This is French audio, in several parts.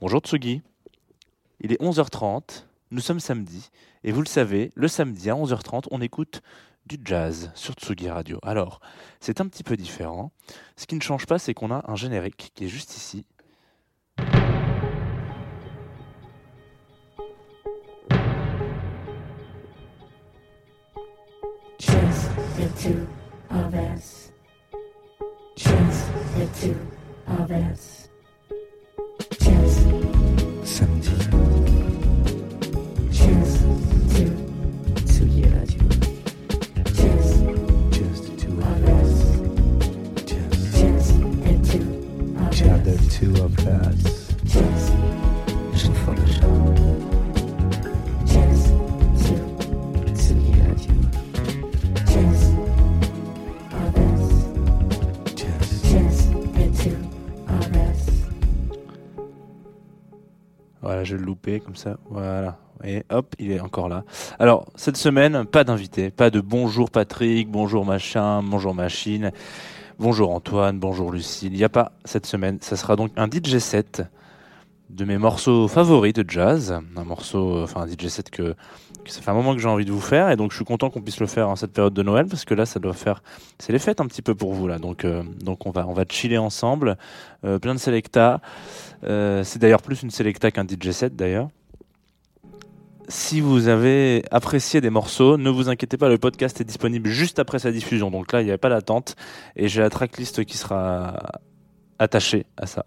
Bonjour Tsugi. Il est 11h30, nous sommes samedi, et vous le savez, le samedi à 11h30, on écoute du jazz sur Tsugi Radio. Alors, c'est un petit peu différent. Ce qui ne change pas, c'est qu'on a un générique qui est juste ici. Just the two of us. Just the two of us. Voilà, je le louper comme ça. Voilà. Et hop, il est encore là. Alors, cette semaine, pas d'invité. Pas de bonjour Patrick, bonjour machin, bonjour machine, bonjour Antoine, bonjour Lucille. Il n'y a pas cette semaine. Ça sera donc un DJ set de mes morceaux favoris de jazz. Un morceau, euh, enfin un DJ set que, ça fait un moment que j'ai envie de vous faire. Et donc, je suis content qu'on puisse le faire en cette période de Noël parce que là, ça doit faire. C'est les fêtes un petit peu pour vous là. Donc, euh, donc on, va, on va chiller ensemble. Euh, plein de selecta. C'est d'ailleurs plus une selecta qu'un DJ set d'ailleurs. Si vous avez apprécié des morceaux, ne vous inquiétez pas, le podcast est disponible juste après sa diffusion. Donc là, il n'y a pas d'attente et j'ai la tracklist qui sera attachée à ça.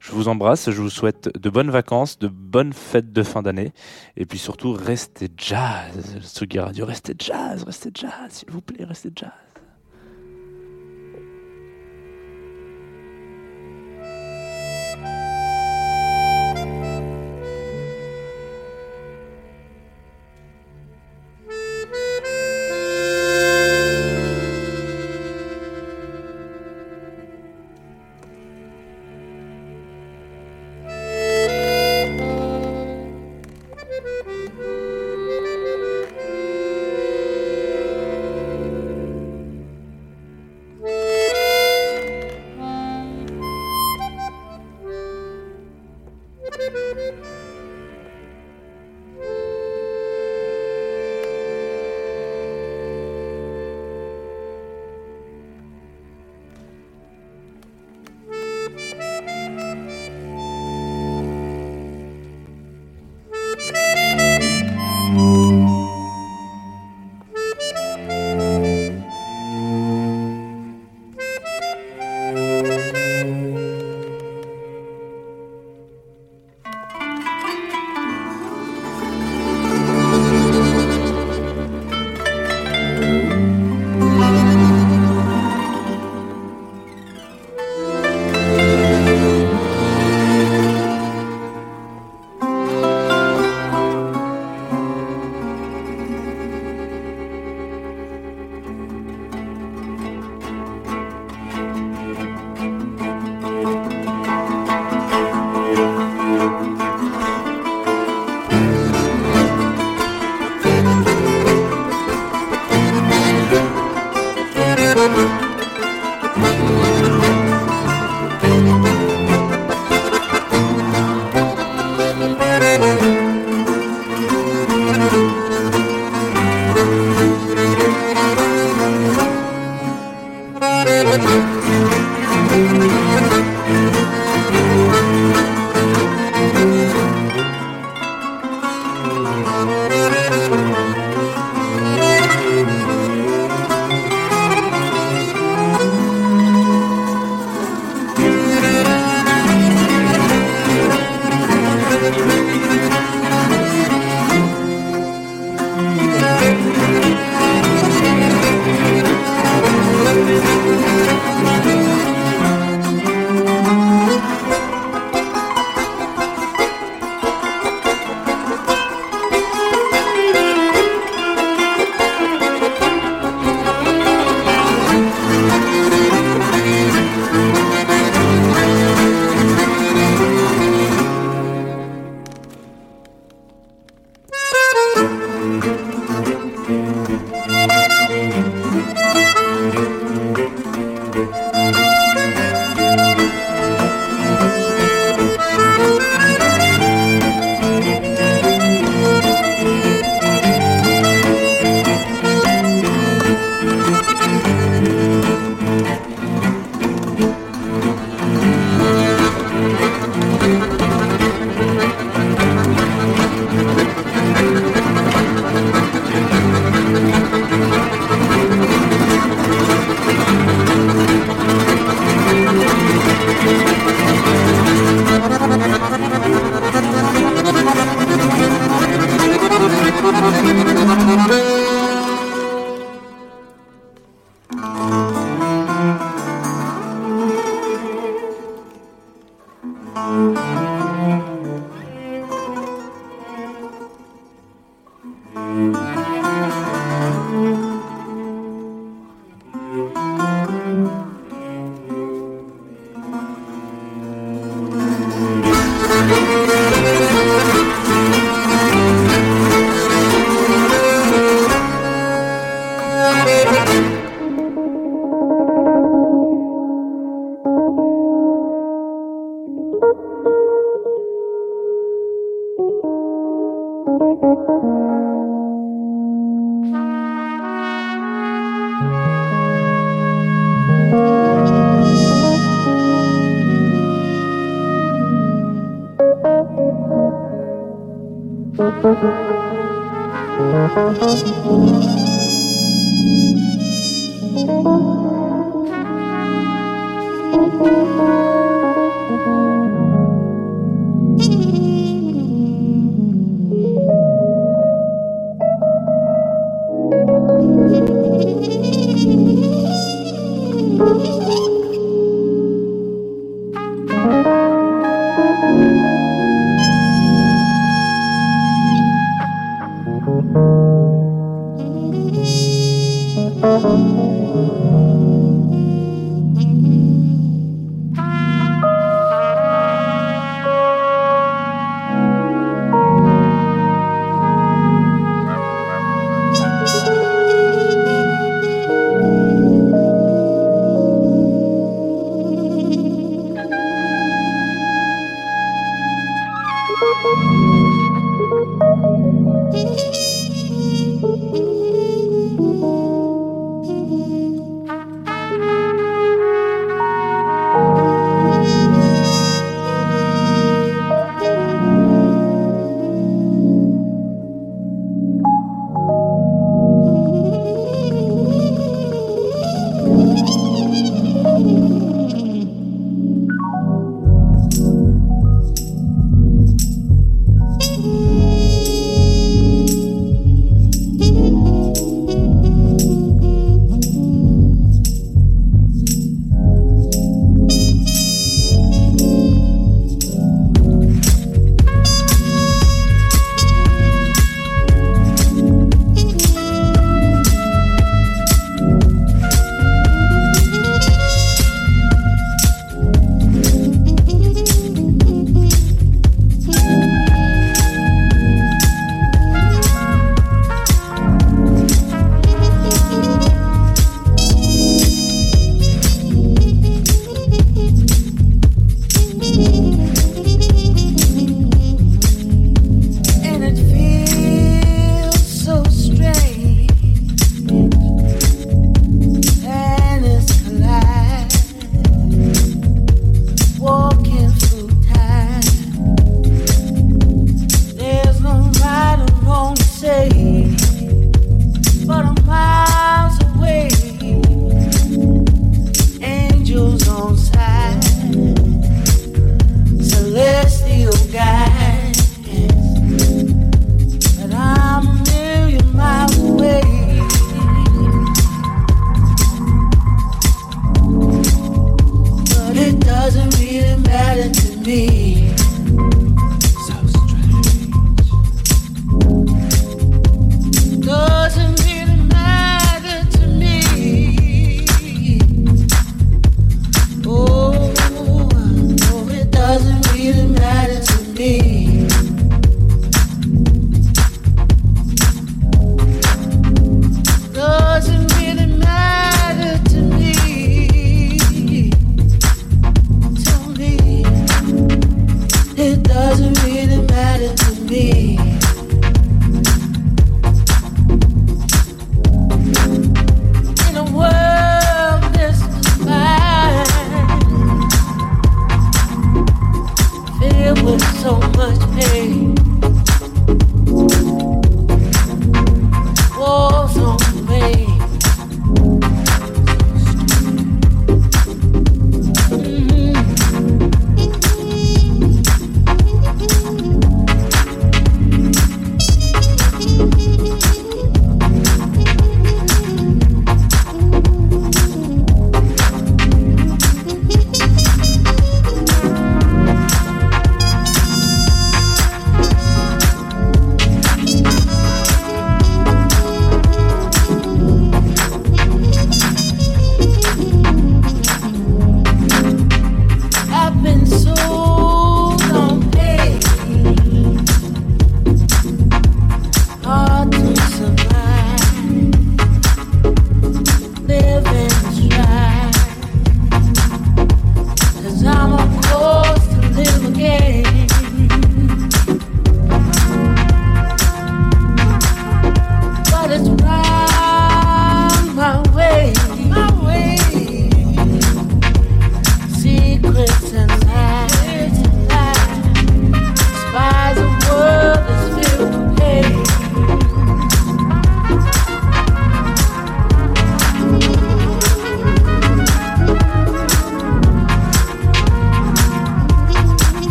Je vous embrasse, je vous souhaite de bonnes vacances, de bonnes fêtes de fin d'année et puis surtout restez jazz. Tsugi Radio, restez jazz, restez jazz, s'il vous plaît, restez jazz.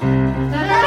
Bye-bye.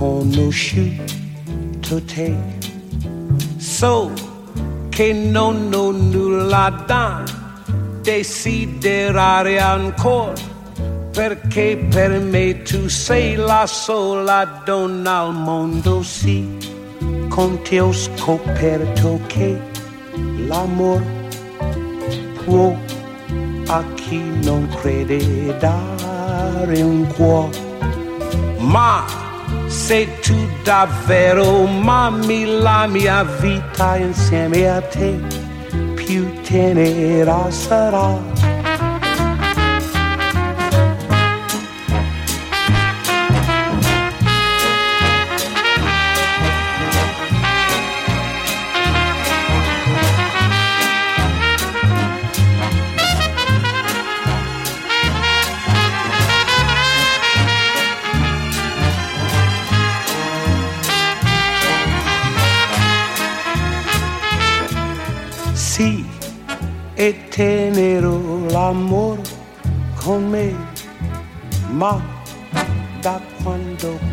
Quando ho conosciuto te, so che non ho nulla da desiderare ancora, perché per me tu sei la sola donna al mondo, sì, con te ho scoperto che l'amore può a chi non crede dare un cuore. Ma se tu davvero mami la mia vita insieme a te, più tenera sarà.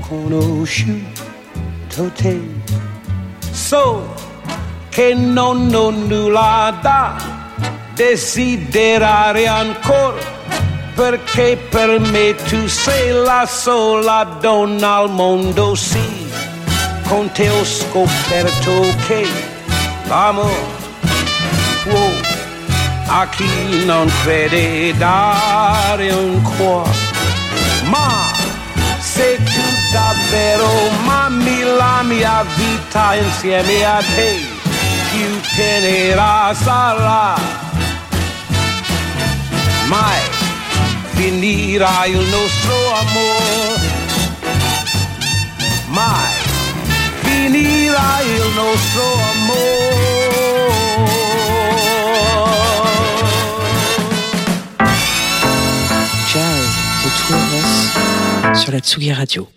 Conosciuto te, so che non ho nulla da desiderare ancora, perché per me tu sei la sola donna al mondo, sì, con te ho scoperto che l'amore può a chi non crede dare un cuore. Ma se tu davvero mami la mia vita insieme a te, più tenera sarà. Mai finirà il nostro amore. Mai finirà il nostro amore. Sur la Tsugi Radio.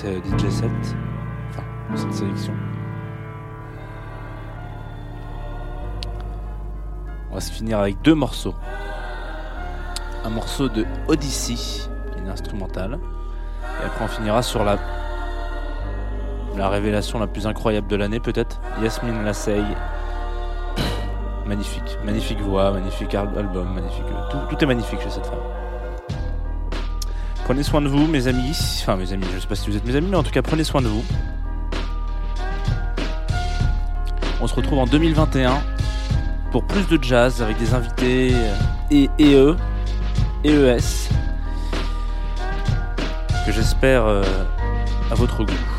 Ce DJ set, enfin, cette sélection. On va se finir avec deux morceaux. Un morceau de Odyssey, qui est une instrumentale, et après on finira sur la la révélation la plus incroyable de l'année peut-être, Yasmine Lassey. Magnifique, magnifique voix, magnifique al- album, magnifique, tout, tout est magnifique chez cette femme. Prenez soin de vous, mes amis. Enfin, mes amis, je sais pas si vous êtes mes amis, mais en tout cas, prenez soin de vous. On se retrouve en 2021 pour plus de jazz avec des invités euh, et EE, EES, que j'espère euh, à votre goût.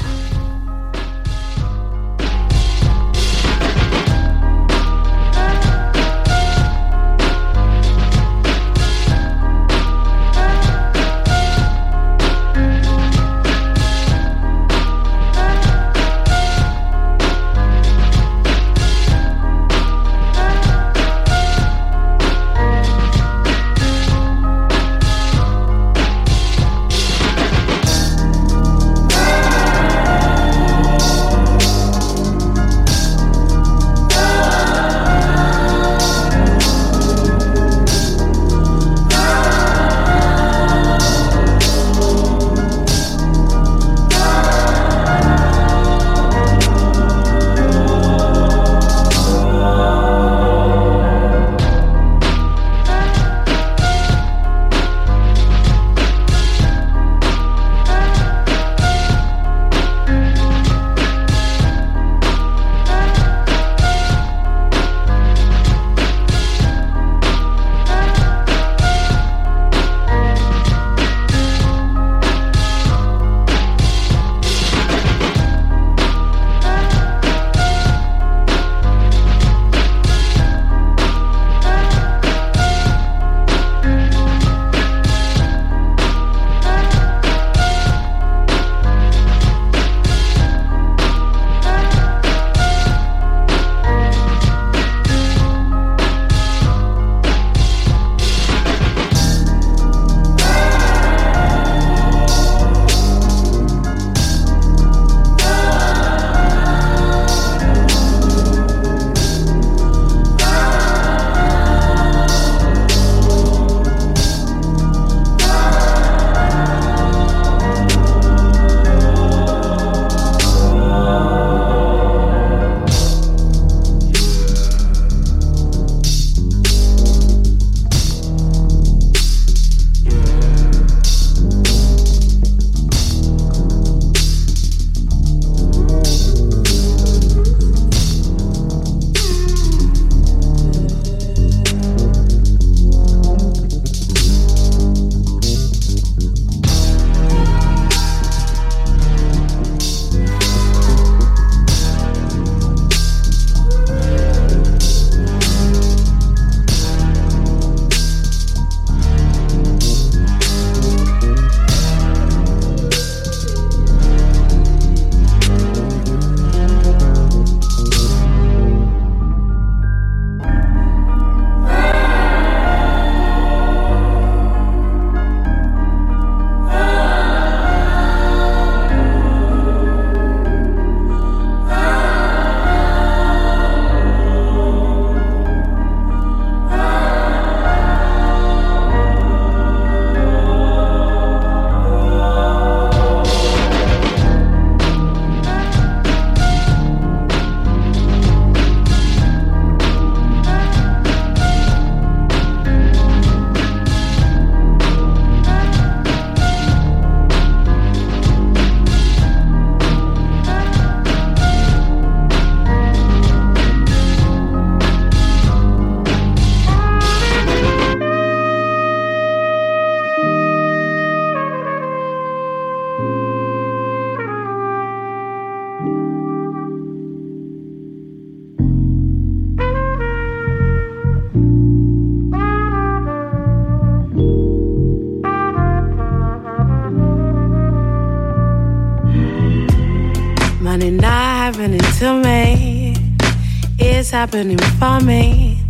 Happening for me.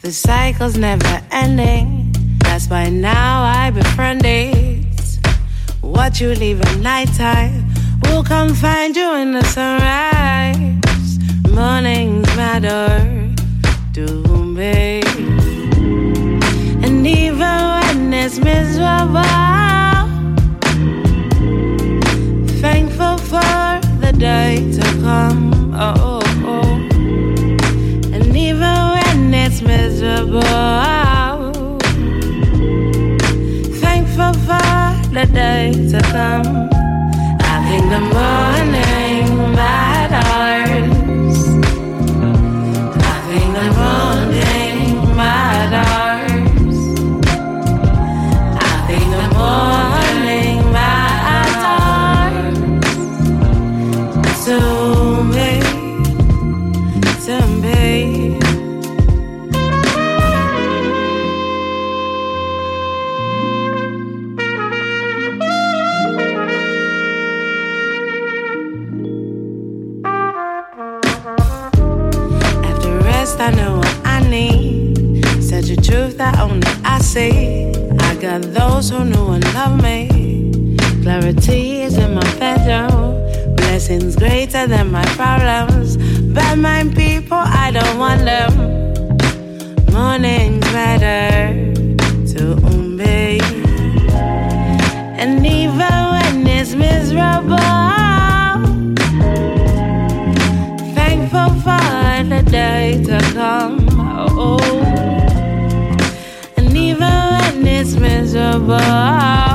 The cycle's never ending. That's why now I befriend it. what you leave at nighttime will come find you in the sunrise. Mornings matter to me. And even when it's miserable, thankful for the day to come. Miserable, thankful for the day to come. I think the morning I those who knew and love me. Clarity is in my bedroom. Blessings greater than my problems. Bad mind people, I don't want them. Mornings better to me. And even when it's miserable. thankful for the day to come. Oh, lullaby